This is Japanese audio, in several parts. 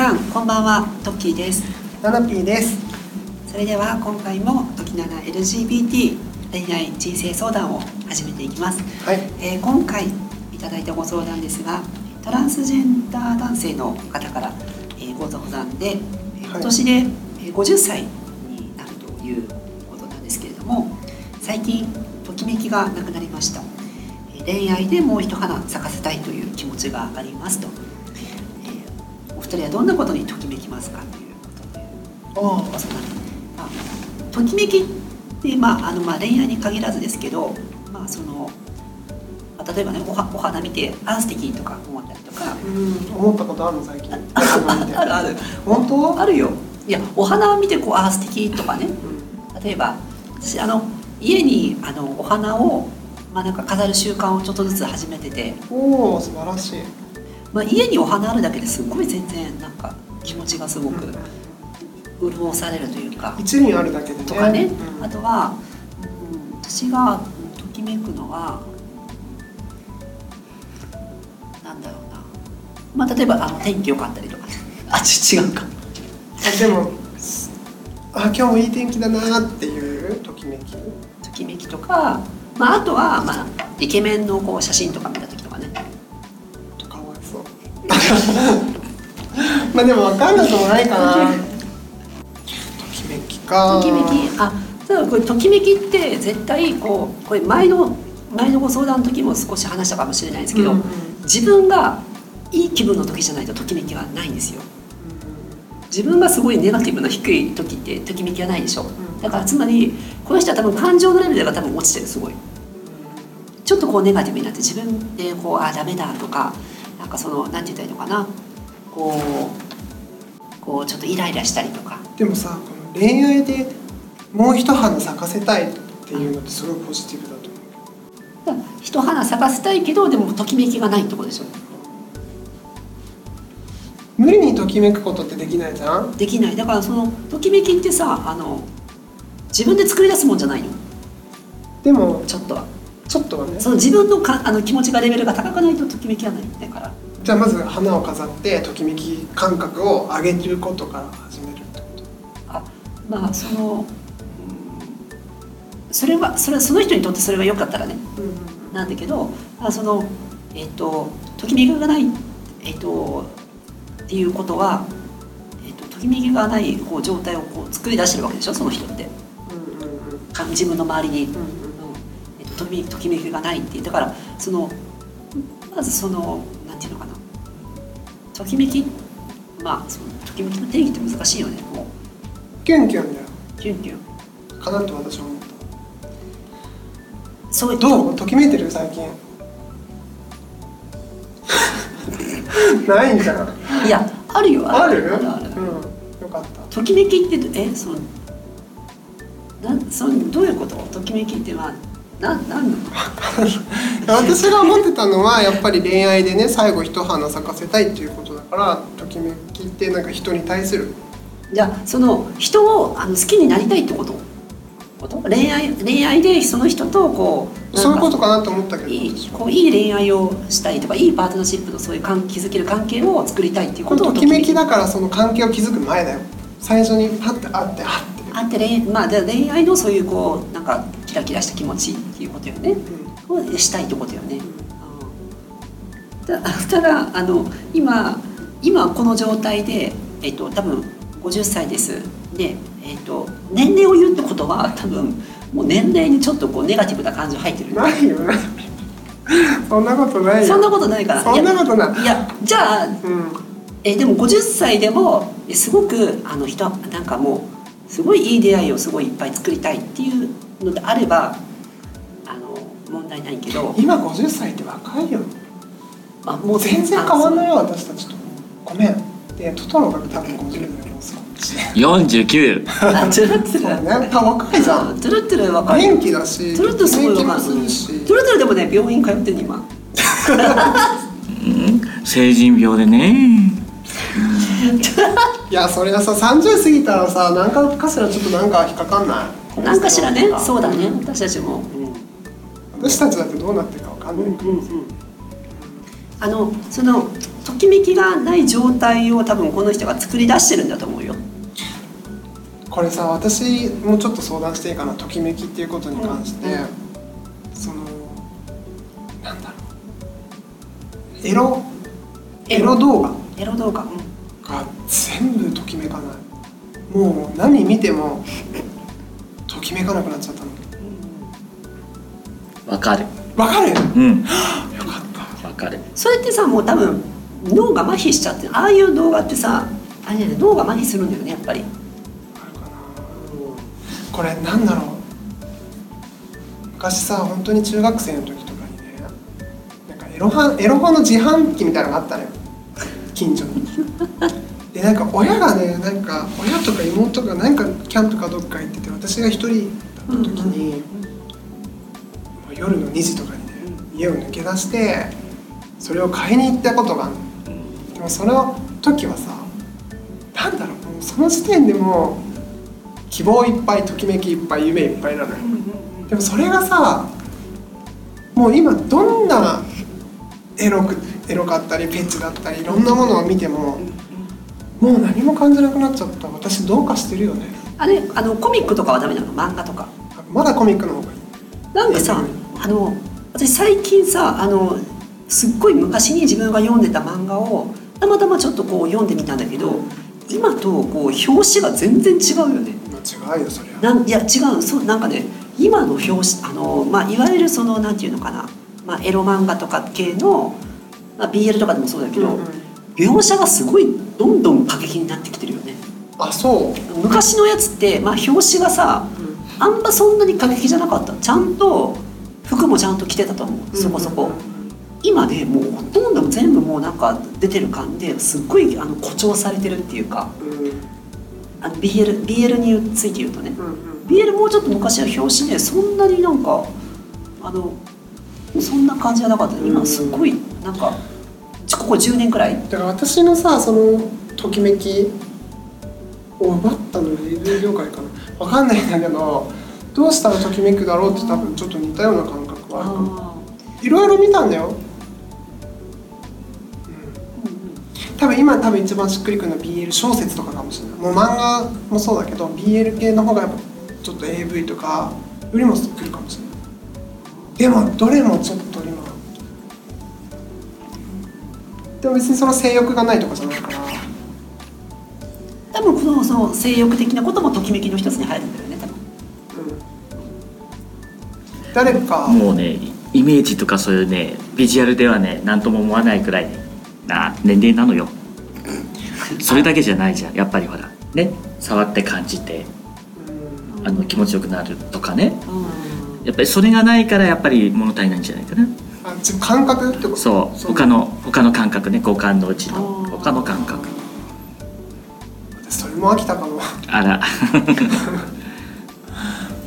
さんこんばんはトッキーです。ナナピーです。それでは今回も時七 LGBT 恋愛人生相談を始めていきます、はい。えー今回いただいたご相談ですがトランスジェンダー男性の方から、えーご相談で、えーはい。今年でえー50歳になるということなんですけれども最近ときめきがなくなりました。えー恋愛でもう一花咲かせたいという気持ちがありますと、えーお二人はどんなことにときめきますかということで。あご相談でまあときめきって、まああのまあ、恋愛に限らずですけど、まあそのまあ例えばねおはお花見てあー素敵とか思ったりとか。うん思ったことあるの最近。あるある。本当？あるよ。いやお花を見てこうあー素敵とかね。うん。例えば私あの家にあのお花を、まあ、なんか飾る習慣をちょっとずつ始めてて、おお素晴らしいまあ、家にお花あるだけですごい全然なんか気持ちがすごく潤されるというか、一輪あるだけでね。とかね、うん。あとは、うん、私がうんときめくのはなんだろうな、まあ、例えばあの天気良かったりとか。あち違うか。あでもあ今日もいい天気だなっていうときめき？ときめきとか、まあ、あとは、まあ、イケメンのこう写真とか見 まあでも分かんなくもないかな。ときめきか。ときめき。あただこれときめきって絶対こうこれ前の前のご相談の時も少し話したかもしれないですけど、うんうん。自分がいい気分の時じゃないとときめきはないんですよ。自分がすごいネガティブな低い時ってときめきはないでしょ。ん。だからつまりこの人は多分感情のレベルが多分落ちてるすごい。ちょっとこうネガティブになって自分でこうあダメだとかなんかそのなんて言ったらいいのかな。こうこうちょっとイライラしたりとか。でもさこの恋愛でもう一花咲かせたいっていうのってすごいポジティブだと思う。一花咲かせたいけどでもときめきがないってことでしょ。無理にときめくことってできないじゃん？できない。だからそのときめきってさあの自分で作り出すもんじゃないの。でもちょっとはちょっとはね。その自分のかあの気持ちがレベルが高くないとときめきはない。だからじゃあまず花を飾ってときめき感覚を上げることから始めるってこと。あまあその、うんそれはそれはその人にとってそれが良かったらね。なんだけどあそのえっ、とときめきがないえっ、とっていうことは、えっとときめきがないこう状態をこう作り出してるわけでしょその人って。うんうんうん。あ自分の周りに、うんとときめきときめきがないってだからそのまずそのなんていうのかな。ときめき？まあそのときめきの定義って難しいよねもキュンキュンだようキュンキュンかなと私は思っそうどう？ときめいてる最近。ないんじゃんいやあるよある。ある？あるうん。よかった。ときめきってえそのなんそのどういうこと？ときめきってまあなんなんの？私が思ってたのはやっぱり恋愛でね最後一花咲かせたいっていうことだからときめきってなんか人に対する。じゃあその人をあの好きになりたいってこと？こと？恋愛恋愛でその人とこうそういうことかなと思ったけどいいこういい恋愛をしたいとかいいパートナーシップのそういう関築ける関係を作りたいっていうこことをれときめきだからその関係を築く前だよ。最初にパッて会ってあってあって恋,、まあ、で恋愛のそういうこうなんかキラキラした気持ちっていうことよね、をしたいってことよね、うん。たただあの今今この状態で、えっと、多分50歳です。で、えっと、年齢を言うってことは多分もう年齢にちょっとこうネガティブな感情入ってる。よないよ。ね そんなことないよ。そんなことないから。そんなことない。いやじゃあうん。えでも50歳でもえすごくあの人なんかもうすごいいい出会いをすごいいっぱい作りたいっていうのであればあの問題ないけど、今50歳って若いよ。まあ、ももう全然変わんないよよ私たちと。ごめん。でトトロが多分50代もう少し49あトゥルトゥルね。あ若いじゃん。トゥルトゥル若い。元気だしトゥルトゥルすごい元気若いトゥルトゥルでもね病院通ってんの今。成人病でね いやそれはさ30過ぎたらさ何かかしらちょっとなんか引っかかんない？なんかしらね。そうだね。私たちも、私たちだってどうなってるかわかんないからあのそのとときめきがない状態を多分この人が作り出してるんだと思うよ。これさ私もちょっと相談していいかな。ときめきっていうことに関して、うんそのなんだろう。エロ？エロ動画。エロ動画、うん。が全部ときめかない。もう何見てもときめかなくなっちゃったの。わかる。わかる？ようん。かった。わかる。それってさもう多分脳が麻痺しちゃってああいう動画ってさあれね脳が麻痺するんだよねやっぱり。あるかな。これなんだろう。昔さ本当に中学生の時とかにねなんかエロハエロ本の自販機みたいなのがあったのよ。近所にでなんか親がねなんか親とか妹がなんかキャンプかどっか行ってて私が一人だった時に、もう夜の2時とかにね家を抜け出してそれを買いに行ったことがある。のでもその時はさなんだろうもうその時点でもう希望いっぱいときめきいっぱい夢いっぱいなのよ。でもそれがさもう今どんなエロくエロかったりペッチだったりいろんなものを見てももう何も感じなくなっちゃった。私どうかしてるよね。あれあのコミックとかはダメなの？漫画とか。まだコミックの方がいい。なんかさあの私最近さあのすっごい昔に自分が読んでた漫画をたまたまちょっとこう読んでみたんだけど今とこう表紙が全然違うよね。まあ違うよそりゃ。なんいや違う。そうなんかね今の表紙あの、まあ、いわゆるそのなんていうのかな、まあ、エロ漫画とか系の、まあ、BL とかでもそうだけど、うんうん。描写がすごいどんどん過激になってきてるよね。あそう、昔のやつって、まあ、表紙がさあんまそんなに過激じゃなかった。ちゃんと服もちゃんと着てたと思う。そこそこ、今ねもうほとんど全部もうなんか出てる感ですっごいあの誇張されてるっていうか。うん。BL, BL について言うとね。うんうん。BL もうちょっと昔は表紙ねそんなになんかあのそんな感じじゃなかった。今すっごいなんかちここ10年くらい？だから私のさそのときめきを奪ったのは AV 業界かな。わかんないんだけどどうしたらときめくだろうって多分ちょっと似たような感覚はある。かもあいろいろ見たんだよ、ーうんうん。多分今多分一番しっくりくるのは BL 小説とかかもしれない。もう漫画もそうだけど BL 系の方がやっぱちょっと AV とかよりもしっくりかもしれない。でもどれもちょっとでも別にその性欲がないとかじゃないから。多分このその性欲的なこともときめきの一つに入るんだよね多分。うん。誰か。もうねイメージとかそういうねビジュアルではね何とも思わないくらいねな年齢なのよ。それだけじゃないじゃんやっぱりほら。ね触って感じてうん。あの気持ちよくなるとかね。うん。やっぱりそれがないからやっぱり物足りないんじゃないかなあ感覚ってこと？そう他の他の感覚ね五感のうちの。他の感覚。私それも飽きたかも。あら。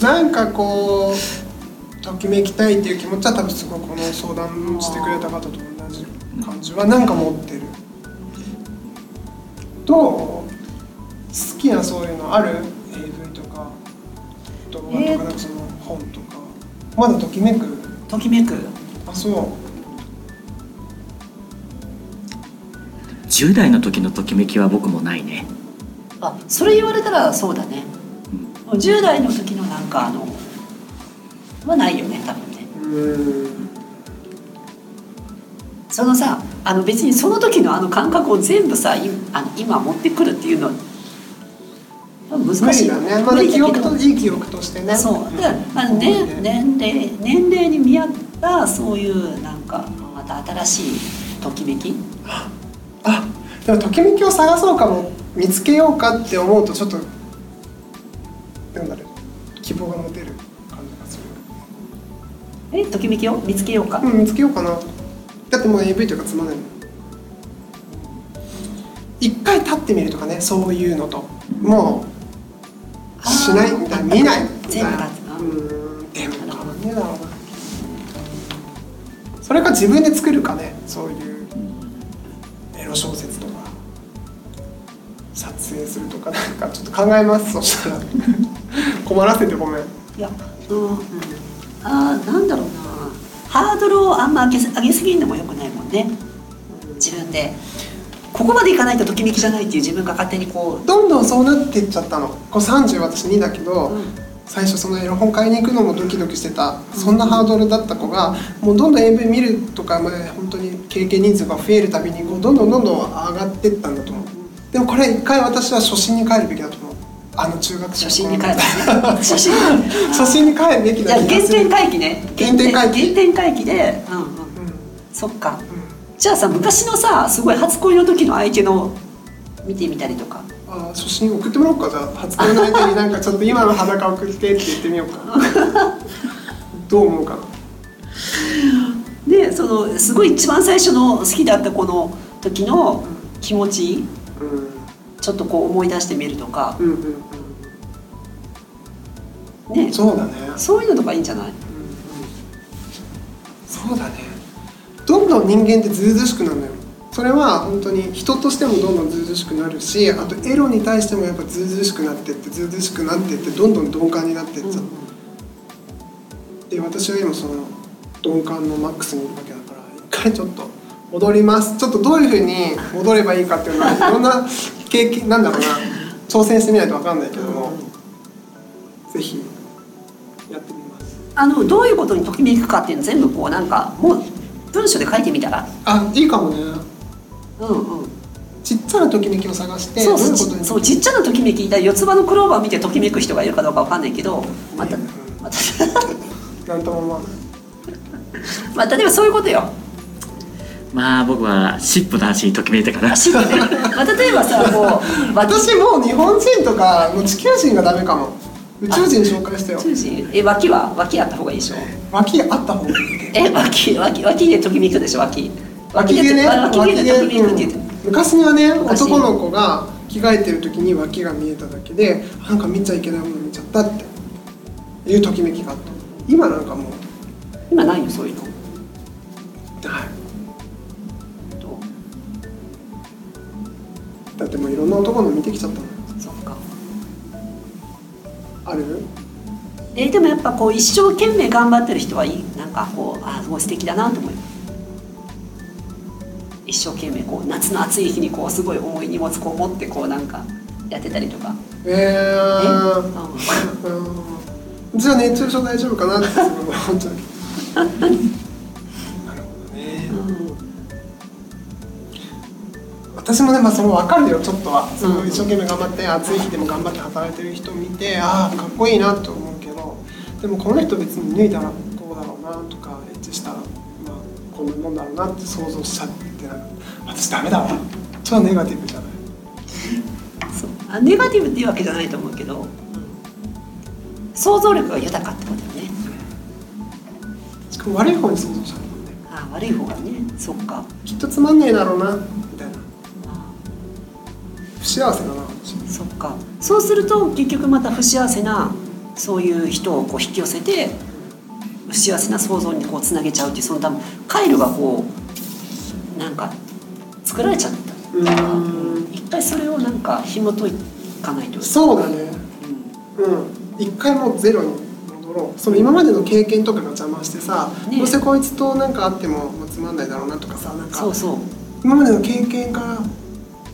なんかこうときめきたいっていう気持ちは多分すごいこの相談してくれた方と同じ感じはなんか持ってる。どう好きなそういうのある？AV とか動画とか。えー。なんかその本とか。まだときめく？ときめくあそう。10代の時のときめきは僕もないね。あそれ言われたらそうだね。10代の時のなんかあのはないよね多分ね。うーん。そのさあの別にその時のあの感覚を全部さいあの今持ってくるっていうのは難無しい理だね。まだ記憶といい記憶としてね。そう。だからあの、ね、年齢年齢に見合ったそういうなんかまた新しいときめき？あでもときめきを探そうかも見つけようかって思うとちょっとなんだろう希望が持てる感じがする。えときめきを？見つけようか、うん見つけようかな。だってもう AV とかつまんないの一回立ってみるとかねそういうのと。もうしないみたいな見ないみたい全部なそれか自分で作るかねそういうエロ小説とか撮影するとかなんかちょっと考えますそしたら。困らせてごめん。いやうん、あーなんだろうな。ハードルをあんま上げす上げすぎるのもよくないもんね。自分で。ここまでいかないとときめきじゃないっていう自分が勝手にこどんどんそうなってっちゃったの。こう30私2だけど、う、うん最初そのエロ本買いに行くのもドキドキしてたそんなハードルだった子がもうどんどん AV 見るとかまで本当に経験人数が増えるたびにこうどんどんどんどん上がってったんだと思う。でもこれ一回私は初心に帰るべきだと思う。あの中学生初心に帰る。ね 初心初心に帰るべきじゃあだ原点回帰ね。原点回帰。原点回帰で。うんうん。うん。そっか。うん。じゃあさ昔のさすごい初恋の時の相手の見てみたりとかあ初心送ってもらおうかじゃあ。初恋の相手になんかちょっと今の裸送ってって言ってみようか どう思うかな？でそのすごい一番最初の好きだった子の時の気持ちうん。ちょっとこう思い出してみるとか。うんうんうね。んそうだね。そういうのとかいいんじゃない？そうだね。どんどん人間ってずうずうしくなるのよそれは本当に人としてもどんどんずうずうしくなるしあとエロに対してもやっぱずうずうしくなってってずうずうしくなってってどんどん鈍感になってっちゃう、で私は今その鈍感のマックスにいるわけだから一回ちょっと戻ります。ちょっとどういうふうに戻ればいいかっていうのは いろんな経験なんだろうな挑戦してみないと分かんないけどもぜひやってみます。あのどういうことにときめくかっていうの全部こうなんかもう文章で書いてみたら。あいいかもねうんうん。ちっちゃなときめきを探してそうそうちっちゃなときめきいたら四つ葉のクローバー見てときめく人がいるかどうかわかんないけどまたまた。なんとも思わないまあ例えばそういうことよ。まあ僕はシップの話にときめいたかな まあ例えばさこう私もう日本人とかもう地球人がダメかも。宇宙人紹介してよ。宇宙人。え脇は脇あった方がいいでしょ？脇あった方がいい。え脇脇脇でときめくでしょ脇脇毛ね。あ脇毛昔にはね昔。男の子が着替えてる時に脇が見えただけでなんか見ちゃいけないもの見ちゃったっていうときめきがあった。今なんかもう。今ないよそういうの？はい。どだってもういろんな男の見てきちゃったそっか。ある？えーでもやっぱこう一生懸命頑張ってる人はいい。なんかこうあすごい素敵だなと思う。よ一生懸命こう夏の暑い日にこうすごい重い荷物こう持ってこうなんかやってたりとか。ええー、うんうんじゃあ熱中症大丈夫かなってすごい思っちゃうなるほどね。うん私もね、まあ、その分かるよ。ちょっとは。すごい一生懸命頑張って暑い日でも頑張って働いてる人を見てああかっこいいなと思うけどでもこの人別に脱いだらこうだろうなとかエッチしたら、まあ、こんなもんだろうなって想像しちゃって私ダメだわ。超ネガティブじゃない。そう。あネガティブっていうわけじゃないと思うけど、想像力が豊かってことだよね。しかも悪い方に想像しちゃうもんね。あ悪い方がね。そっか。きっとつまんねえだろうな。みたいな。あ不幸せだな。私そっか。そうすると結局また不幸せなそういう人をこう引き寄せて不幸せな想像にこうつなげちゃうっていうその多分回路がこうなんか作られちゃった。からうーん。一回それをなんか紐解かないと、そうだね。ううん。一回もうゼロに戻ろう。その今までの経験とかが邪魔してさ、ねどうせこいつとなんかあっても、まあ、つまんないだろうなとかさなんん、かそうそう。今までの経験から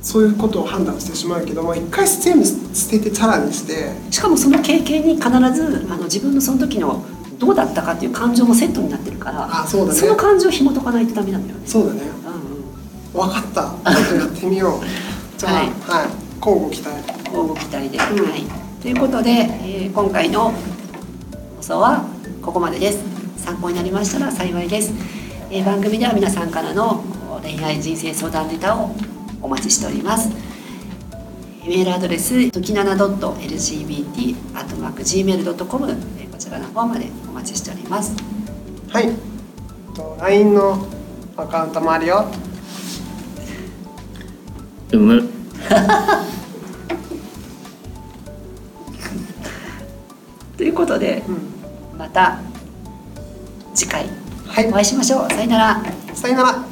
そういうことを判断してしまうけども一回全部捨ててチャラにして。しかもその経験に必ずあの自分のその時のどうだったかっていう感情もセットになってるからあそうだね。の感情を紐解かないとダメなんだよね。そうだね分かった。ちょっとやってみよう。じゃあははい。い、交互期待。交互期待で、ん。はい、ということで、えー今回の放送はここまでです。参考になりましたら幸いです、えー番組では皆さんからの恋愛人生相談ネタをお待ちしております。メールアドレスときなな .lgbt.gmail.com こちらの方までお待ちしております。はい。と LINE のアカウントもあるようむ。ということでうん。また次回はい。お会いしましょう。さよなら。さよなら